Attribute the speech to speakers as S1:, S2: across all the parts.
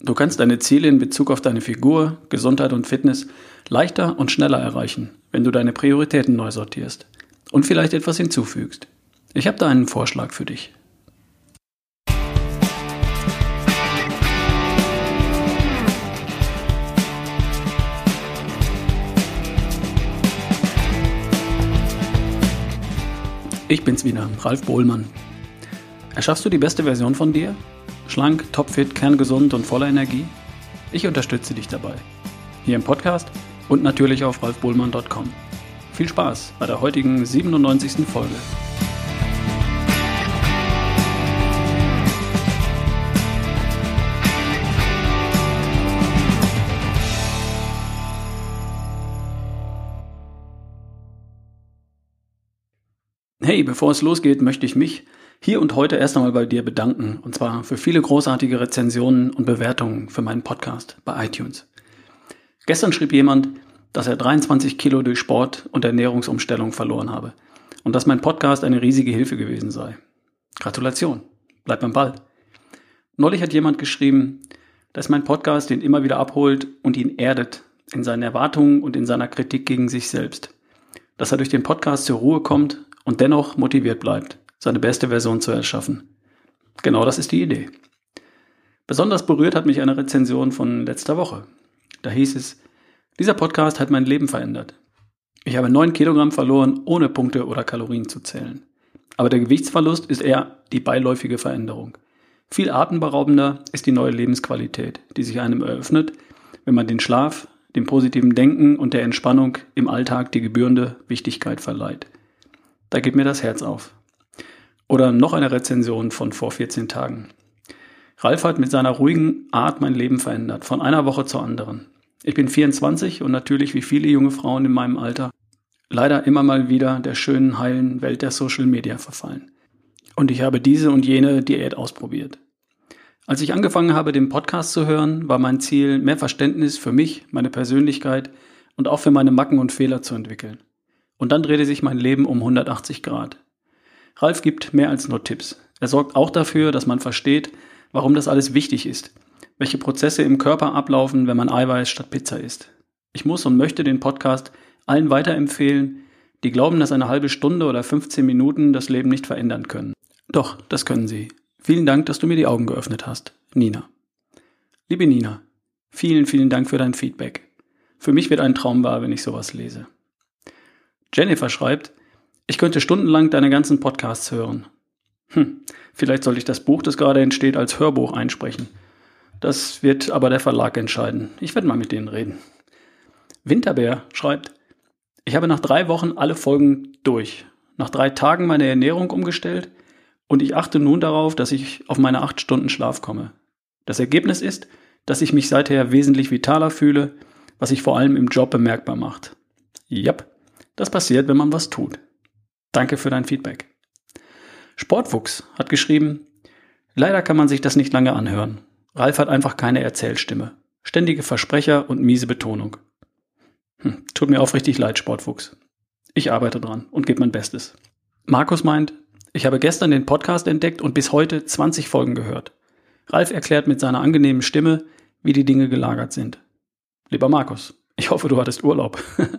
S1: Du kannst deine Ziele in Bezug auf deine Figur, Gesundheit und Fitness leichter und schneller erreichen, wenn du deine Prioritäten neu sortierst und vielleicht etwas hinzufügst. Ich habe da einen Vorschlag für dich. Ich bin's wieder, Ralf Bohlmann. Erschaffst du die beste Version von dir? Schlank, topfit, kerngesund und voller Energie? Ich unterstütze dich dabei. Hier im Podcast und natürlich auf ralfbohlmann.com. Viel Spaß bei der heutigen 97. Folge. Hey, bevor es losgeht, möchte ich mich hier und heute erst einmal bei dir bedanken. Und zwar für viele großartige Rezensionen und Bewertungen für meinen Podcast bei iTunes. Gestern schrieb jemand, dass er 23 Kilo durch Sport und Ernährungsumstellung verloren habe. Und dass mein Podcast eine riesige Hilfe gewesen sei. Gratulation. Bleib beim Ball. Neulich hat jemand geschrieben, dass mein Podcast ihn immer wieder abholt und ihn erdet in seinen Erwartungen und in seiner Kritik gegen sich selbst. Dass er durch den Podcast zur Ruhe kommt und dennoch motiviert bleibt, seine beste Version zu erschaffen. Genau das ist die Idee. Besonders berührt hat mich eine Rezension von letzter Woche. Da hieß es, dieser Podcast hat mein Leben verändert. Ich habe neun Kilogramm verloren, ohne Punkte oder Kalorien zu zählen. Aber der Gewichtsverlust ist eher die beiläufige Veränderung. Viel atemberaubender ist die neue Lebensqualität, die sich einem eröffnet, wenn man den Schlaf, dem positiven Denken und der Entspannung im Alltag die gebührende Wichtigkeit verleiht. Da geht mir das Herz auf. Oder noch eine Rezension von vor 14 Tagen. Ralf hat mit seiner ruhigen Art mein Leben verändert, von einer Woche zur anderen. Ich bin 24 und natürlich wie viele junge Frauen in meinem Alter leider immer mal wieder der schönen, heilen Welt der Social Media verfallen. Und ich habe diese und jene Diät ausprobiert. Als ich angefangen habe, den Podcast zu hören, war mein Ziel, mehr Verständnis für mich, meine Persönlichkeit und auch für meine Macken und Fehler zu entwickeln. Und dann drehte sich mein Leben um 180 Grad. Ralf gibt mehr als nur Tipps. Er sorgt auch dafür, dass man versteht, warum das alles wichtig ist, welche Prozesse im Körper ablaufen, wenn man Eiweiß statt Pizza isst. Ich muss und möchte den Podcast allen weiterempfehlen, die glauben, dass eine halbe Stunde oder 15 Minuten das Leben nicht verändern können. Doch, das können sie. Vielen Dank, dass du mir die Augen geöffnet hast. Nina. Liebe Nina, vielen, vielen Dank für dein Feedback. Für mich wird ein Traum wahr, wenn ich sowas lese. Jennifer schreibt, ich könnte stundenlang deine ganzen Podcasts hören. Hm, vielleicht soll ich das Buch, das gerade entsteht, als Hörbuch einsprechen. Das wird aber der Verlag entscheiden. Ich werde mal mit denen reden. Winterbär schreibt, ich habe nach drei Wochen alle Folgen durch, nach drei Tagen meine Ernährung umgestellt und ich achte nun darauf, dass ich auf meine acht Stunden Schlaf komme. Das Ergebnis ist, dass ich mich seither wesentlich vitaler fühle, was sich vor allem im Job bemerkbar macht. Jap, das passiert, wenn man was tut. Danke für dein Feedback. Sportfuchs hat geschrieben, leider kann man sich das nicht lange anhören. Ralf hat einfach keine Erzählstimme. Ständige Versprecher und miese Betonung. Hm, tut mir aufrichtig leid, Sportfuchs. Ich arbeite dran und gebe mein Bestes. Markus meint, ich habe gestern den Podcast entdeckt und bis heute 20 Folgen gehört. Ralf erklärt mit seiner angenehmen Stimme, wie die Dinge gelagert sind. Lieber Markus, ich hoffe, du hattest Urlaub.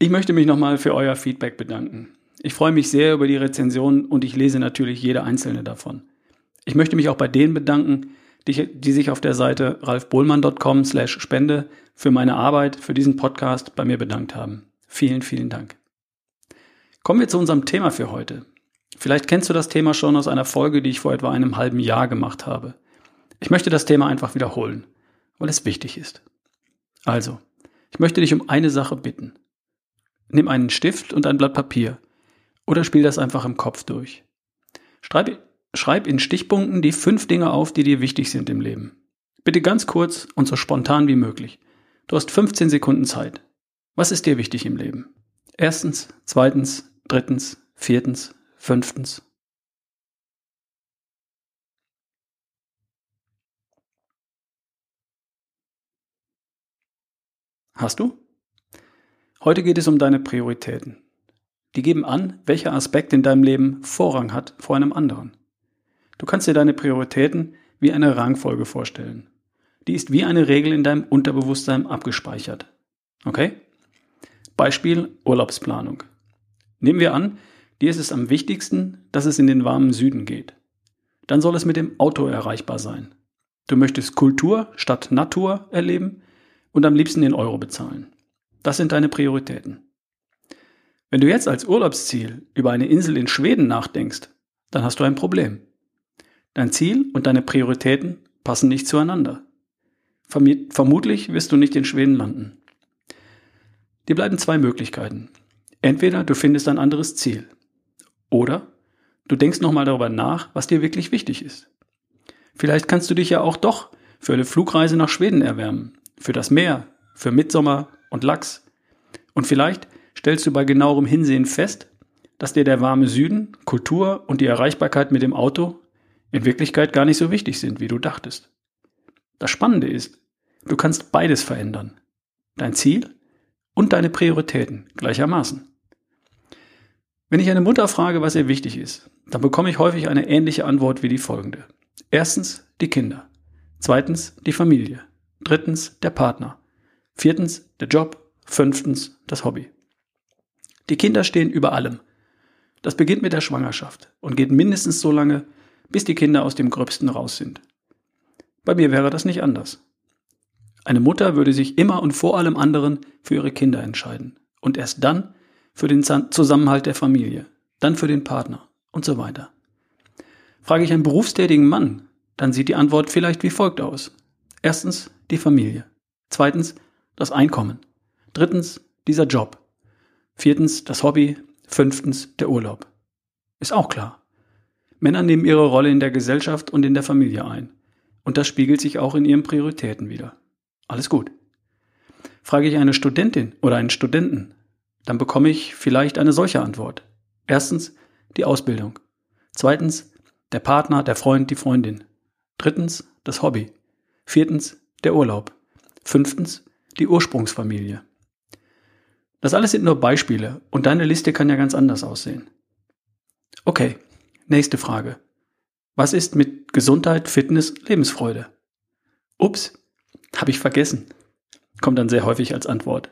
S1: Ich möchte mich nochmal für euer Feedback bedanken. Ich freue mich sehr über die Rezension und ich lese natürlich jede einzelne davon. Ich möchte mich auch bei denen bedanken, die, die sich auf der Seite ralfbohlmann.com slash spende für meine Arbeit, für diesen Podcast bei mir bedankt haben. Vielen, vielen Dank. Kommen wir zu unserem Thema für heute. Vielleicht kennst du das Thema schon aus einer Folge, die ich vor etwa einem halben Jahr gemacht habe. Ich möchte das Thema einfach wiederholen, weil es wichtig ist. Also, ich möchte dich um eine Sache bitten. Nimm einen Stift und ein Blatt Papier oder spiel das einfach im Kopf durch. Schreib, schreib in Stichpunkten die fünf Dinge auf, die dir wichtig sind im Leben. Bitte ganz kurz und so spontan wie möglich. Du hast 15 Sekunden Zeit. Was ist dir wichtig im Leben? Erstens, zweitens, drittens, viertens, fünftens. Hast du? Heute geht es um deine Prioritäten. Die geben an, welcher Aspekt in deinem Leben Vorrang hat vor einem anderen. Du kannst dir deine Prioritäten wie eine Rangfolge vorstellen. die ist wie eine Regel in deinem Unterbewusstsein abgespeichert. Okay? Beispiel Urlaubsplanung. Nehmen wir an, dir ist es am wichtigsten, dass es in den warmen Süden geht. Dann soll es mit dem Auto erreichbar sein. Du möchtest Kultur statt Natur erleben und am liebsten den Euro bezahlen. Das sind deine Prioritäten. Wenn du jetzt als Urlaubsziel über eine Insel in Schweden nachdenkst, dann hast du ein Problem. Dein Ziel und deine Prioritäten passen nicht zueinander. Vermutlich wirst du nicht in Schweden landen. Dir bleiben zwei Möglichkeiten. Entweder du findest ein anderes Ziel. Oder du denkst nochmal darüber nach, was dir wirklich wichtig ist. Vielleicht kannst du dich ja auch doch für eine Flugreise nach Schweden erwärmen. Für das Meer, für Mitsommer und Lachs. Und vielleicht stellst du bei genauerem Hinsehen fest, dass dir der warme Süden, Kultur und die Erreichbarkeit mit dem Auto in Wirklichkeit gar nicht so wichtig sind, wie du dachtest. Das Spannende ist, du kannst beides verändern. Dein Ziel und deine Prioritäten gleichermaßen. Wenn ich eine Mutter frage, was ihr wichtig ist, dann bekomme ich häufig eine ähnliche Antwort wie die folgende. Erstens die Kinder. Zweitens die Familie. Drittens der Partner. Viertens der Job. Fünftens das Hobby. Die Kinder stehen über allem. Das beginnt mit der Schwangerschaft und geht mindestens so lange, bis die Kinder aus dem Gröbsten raus sind. Bei mir wäre das nicht anders. Eine Mutter würde sich immer und vor allem anderen für ihre Kinder entscheiden und erst dann für den Zusammenhalt der Familie, dann für den Partner und so weiter. Frage ich einen berufstätigen Mann, dann sieht die Antwort vielleicht wie folgt aus. Erstens die Familie. Zweitens das Einkommen. Drittens dieser Job. Viertens das Hobby. Fünftens der Urlaub. Ist auch klar. Männer nehmen ihre Rolle in der Gesellschaft und in der Familie ein. Und das spiegelt sich auch in ihren Prioritäten wieder. Alles gut. Frage ich eine Studentin oder einen Studenten, dann bekomme ich vielleicht eine solche Antwort. Erstens die Ausbildung. Zweitens der Partner, der Freund, die Freundin. Drittens das Hobby. Viertens der Urlaub. Fünftens die Ursprungsfamilie. Das alles sind nur Beispiele und deine Liste kann ja ganz anders aussehen. Okay, nächste Frage. Was ist mit Gesundheit, Fitness, Lebensfreude? Ups, habe ich vergessen. Kommt dann sehr häufig als Antwort.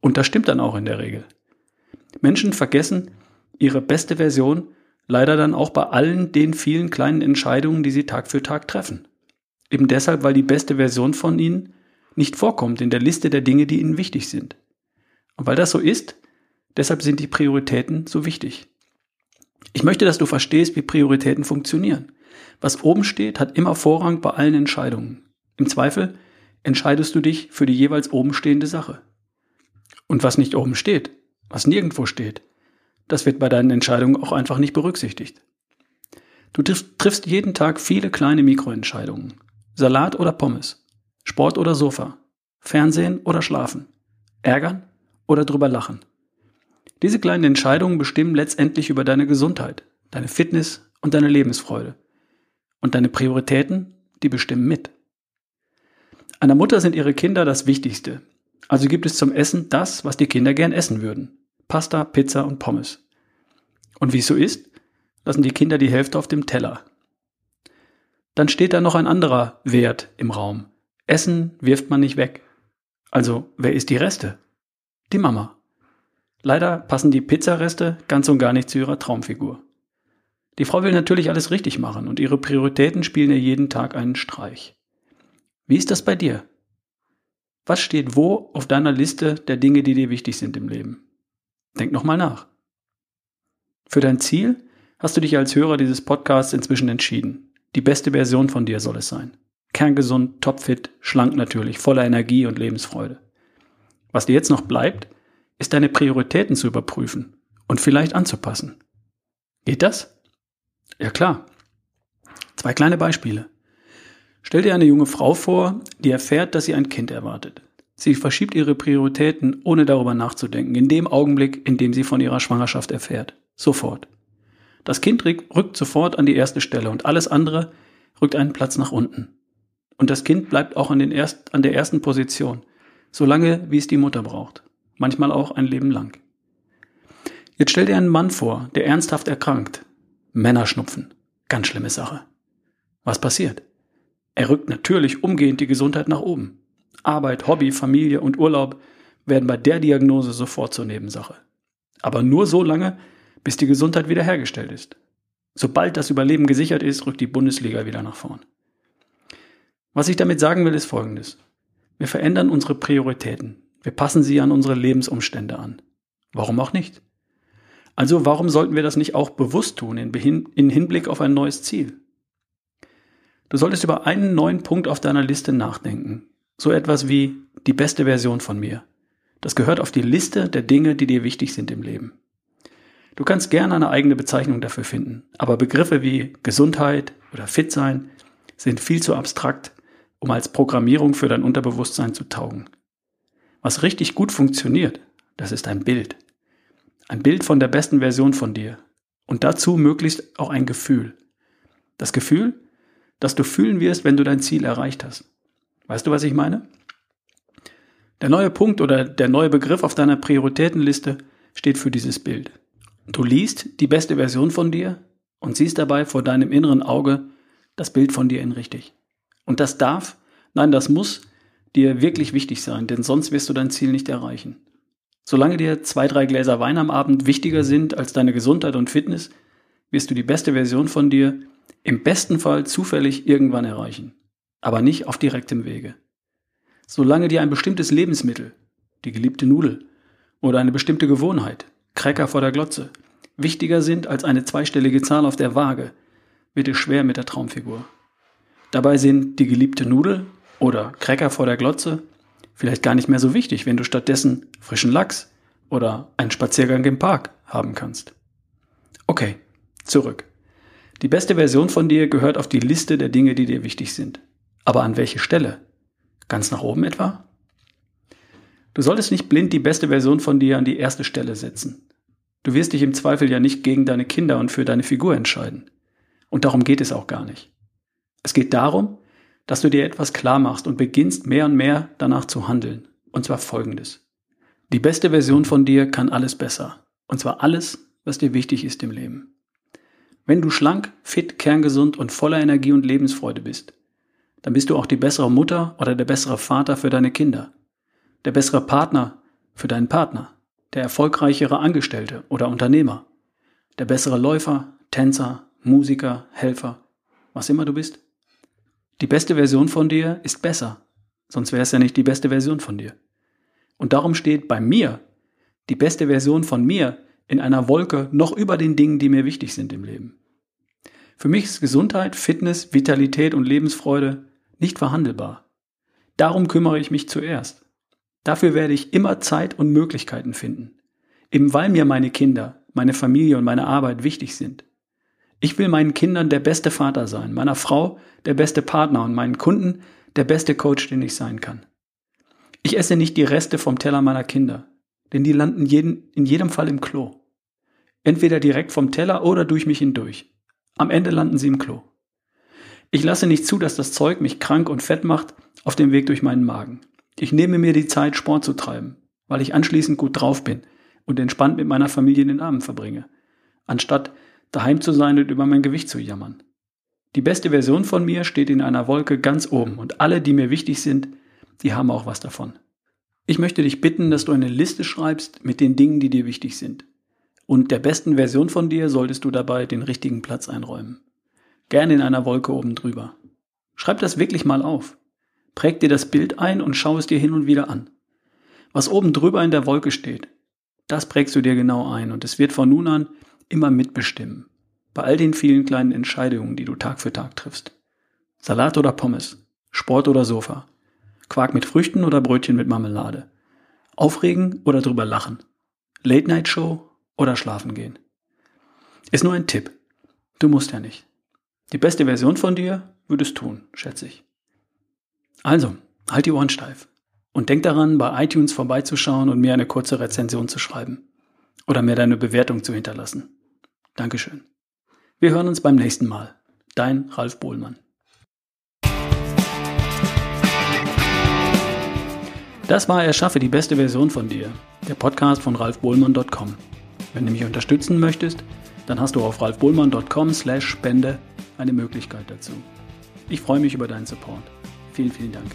S1: Und das stimmt dann auch in der Regel. Menschen vergessen ihre beste Version leider dann auch bei allen den vielen kleinen Entscheidungen, die sie Tag für Tag treffen. Eben deshalb, weil die beste Version von ihnen nicht vorkommt in der Liste der Dinge, die ihnen wichtig sind. Und weil das so ist, deshalb sind die Prioritäten so wichtig. Ich möchte, dass du verstehst, wie Prioritäten funktionieren. Was oben steht, hat immer Vorrang bei allen Entscheidungen. Im Zweifel entscheidest du dich für die jeweils oben stehende Sache. Und was nicht oben steht, was nirgendwo steht, das wird bei deinen Entscheidungen auch einfach nicht berücksichtigt. Du triffst jeden Tag viele kleine Mikroentscheidungen. Salat oder Pommes, Sport oder Sofa, Fernsehen oder Schlafen, Ärgern oder drüber lachen. Diese kleinen Entscheidungen bestimmen letztendlich über deine Gesundheit, deine Fitness und deine Lebensfreude. Und deine Prioritäten, die bestimmen mit. Einer Mutter sind ihre Kinder das Wichtigste. Also gibt es zum Essen das, was die Kinder gern essen würden. Pasta, Pizza und Pommes. Und wie es so ist, lassen die Kinder die Hälfte auf dem Teller. Dann steht da noch ein anderer Wert im Raum. Essen wirft man nicht weg. Also, wer isst die Reste? Die Mama. Leider passen die Pizzareste ganz und gar nicht zu ihrer Traumfigur. Die Frau will natürlich alles richtig machen und ihre Prioritäten spielen ihr jeden Tag einen Streich. Wie ist das bei dir? Was steht wo auf deiner Liste der Dinge, die dir wichtig sind im Leben? Denk nochmal nach. Für dein Ziel hast du dich als Hörer dieses Podcasts inzwischen entschieden. Die beste Version von dir soll es sein. Kerngesund, topfit, schlank natürlich, voller Energie und Lebensfreude. Was dir jetzt noch bleibt, ist deine Prioritäten zu überprüfen und vielleicht anzupassen. Geht das? Ja klar. Zwei kleine Beispiele. Stell dir eine junge Frau vor, die erfährt, dass sie ein Kind erwartet. Sie verschiebt ihre Prioritäten, ohne darüber nachzudenken, in dem Augenblick, in dem sie von ihrer Schwangerschaft erfährt. Sofort. Das Kind rückt sofort an die erste Stelle und alles andere rückt einen Platz nach unten. Und das Kind bleibt auch an, den erst, an der ersten Position, solange wie es die Mutter braucht. Manchmal auch ein Leben lang. Jetzt stell dir einen Mann vor, der ernsthaft erkrankt. Männerschnupfen. Ganz schlimme Sache. Was passiert? Er rückt natürlich umgehend die Gesundheit nach oben. Arbeit, Hobby, Familie und Urlaub werden bei der Diagnose sofort zur Nebensache. Aber nur so lange, bis die Gesundheit wiederhergestellt ist. Sobald das Überleben gesichert ist, rückt die Bundesliga wieder nach vorn. Was ich damit sagen will, ist Folgendes. Wir verändern unsere Prioritäten. Wir passen sie an unsere Lebensumstände an. Warum auch nicht? Also warum sollten wir das nicht auch bewusst tun in, Hinblick auf ein neues Ziel? Du solltest über einen neuen Punkt auf deiner Liste nachdenken. So etwas wie die beste Version von mir. Das gehört auf die Liste der Dinge, die dir wichtig sind im Leben. Du kannst gerne eine eigene Bezeichnung dafür finden, aber Begriffe wie Gesundheit oder Fit sein sind viel zu abstrakt, um als Programmierung für dein Unterbewusstsein zu taugen. Was richtig gut funktioniert, das ist ein Bild. Ein Bild von der besten Version von dir. Und dazu möglichst auch ein Gefühl. Das Gefühl, das du fühlen wirst, wenn du dein Ziel erreicht hast. Weißt du, was ich meine? Der neue Punkt oder der neue Begriff auf deiner Prioritätenliste steht für dieses Bild. Du liest die beste Version von dir und siehst dabei vor deinem inneren Auge das Bild von dir in richtig. Und das darf, nein, das muss dir wirklich wichtig sein, denn sonst wirst du dein Ziel nicht erreichen. Solange dir zwei, drei Gläser Wein am Abend wichtiger sind als deine Gesundheit und Fitness, wirst du die beste Version von dir im besten Fall zufällig irgendwann erreichen, aber nicht auf direktem Wege. Solange dir ein bestimmtes Lebensmittel, die geliebte Nudel oder eine bestimmte Gewohnheit, Cracker vor der Glotze, wichtiger sind als eine zweistellige Zahl auf der Waage, wird es schwer mit der Traumfigur. Dabei sind die geliebte Nudel oder Cracker vor der Glotze vielleicht gar nicht mehr so wichtig, wenn du stattdessen frischen Lachs oder einen Spaziergang im Park haben kannst. Okay, zurück. Die beste Version von dir gehört auf die Liste der Dinge, die dir wichtig sind. Aber an welche Stelle? Ganz nach oben etwa? Du solltest nicht blind die beste Version von dir an die erste Stelle setzen. Du wirst dich im Zweifel ja nicht gegen deine Kinder und für deine Figur entscheiden. Und darum geht es auch gar nicht. Es geht darum, dass du dir etwas klar machst und beginnst mehr und mehr danach zu handeln. Und zwar folgendes. Die beste Version von dir kann alles besser. Und zwar alles, was dir wichtig ist im Leben. Wenn du schlank, fit, kerngesund und voller Energie und Lebensfreude bist, dann bist du auch die bessere Mutter oder der bessere Vater für deine Kinder, der bessere Partner für deinen Partner, der erfolgreichere Angestellte oder Unternehmer, der bessere Läufer, Tänzer, Musiker, Helfer, was immer du bist. Die beste Version von dir ist besser, sonst wäre es ja nicht die beste Version von dir. Und darum steht bei mir die beste Version von mir in einer Wolke noch über den Dingen, die mir wichtig sind im Leben. Für mich ist Gesundheit, Fitness, Vitalität und Lebensfreude nicht verhandelbar. Darum kümmere ich mich zuerst. Dafür werde ich immer Zeit und Möglichkeiten finden. Eben weil mir meine Kinder, meine Familie und meine Arbeit wichtig sind. Ich will meinen Kindern der beste Vater sein, meiner Frau der beste Partner und meinen Kunden der beste Coach, den ich sein kann. Ich esse nicht die Reste vom Teller meiner Kinder denn die landen jeden, in jedem Fall im Klo. Entweder direkt vom Teller oder durch mich hindurch. Am Ende landen sie im Klo. Ich lasse nicht zu, dass das Zeug mich krank und fett macht auf dem Weg durch meinen Magen. Ich nehme mir die Zeit, Sport zu treiben, weil ich anschließend gut drauf bin und entspannt mit meiner Familie den Abend verbringe, anstatt daheim zu sein und über mein Gewicht zu jammern. Die beste Version von mir steht in einer Wolke ganz oben und alle, die mir wichtig sind, die haben auch was davon. Ich möchte dich bitten, dass du eine Liste schreibst mit den Dingen, die dir wichtig sind. Und der besten Version von dir solltest du dabei den richtigen Platz einräumen. Gerne in einer Wolke oben drüber. Schreib das wirklich mal auf. Präg dir das Bild ein und schau es dir hin und wieder an. Was oben drüber in der Wolke steht, das prägst du dir genau ein und es wird von nun an immer mitbestimmen. Bei all den vielen kleinen Entscheidungen, die du Tag für Tag triffst. Salat oder Pommes, Sport oder Sofa, Quark mit Früchten oder Brötchen mit Marmelade. Aufregen oder drüber lachen. Late Night Show oder schlafen gehen. Ist nur ein Tipp. Du musst ja nicht. Die beste Version von dir würdest tun, schätze ich. Also, halt die Ohren steif. Und denk daran, bei iTunes vorbeizuschauen und mir eine kurze Rezension zu schreiben. Oder mir deine Bewertung zu hinterlassen. Dankeschön. Wir hören uns beim nächsten Mal. Dein Ralf Bohlmann. Das war Erschaffe die beste Version von dir, der Podcast von ralfbohlmann.com. Wenn du mich unterstützen möchtest, dann hast du auf ralfbohlmann.com slash Spende eine Möglichkeit dazu. Ich freue mich über deinen Support. Vielen, vielen Dank.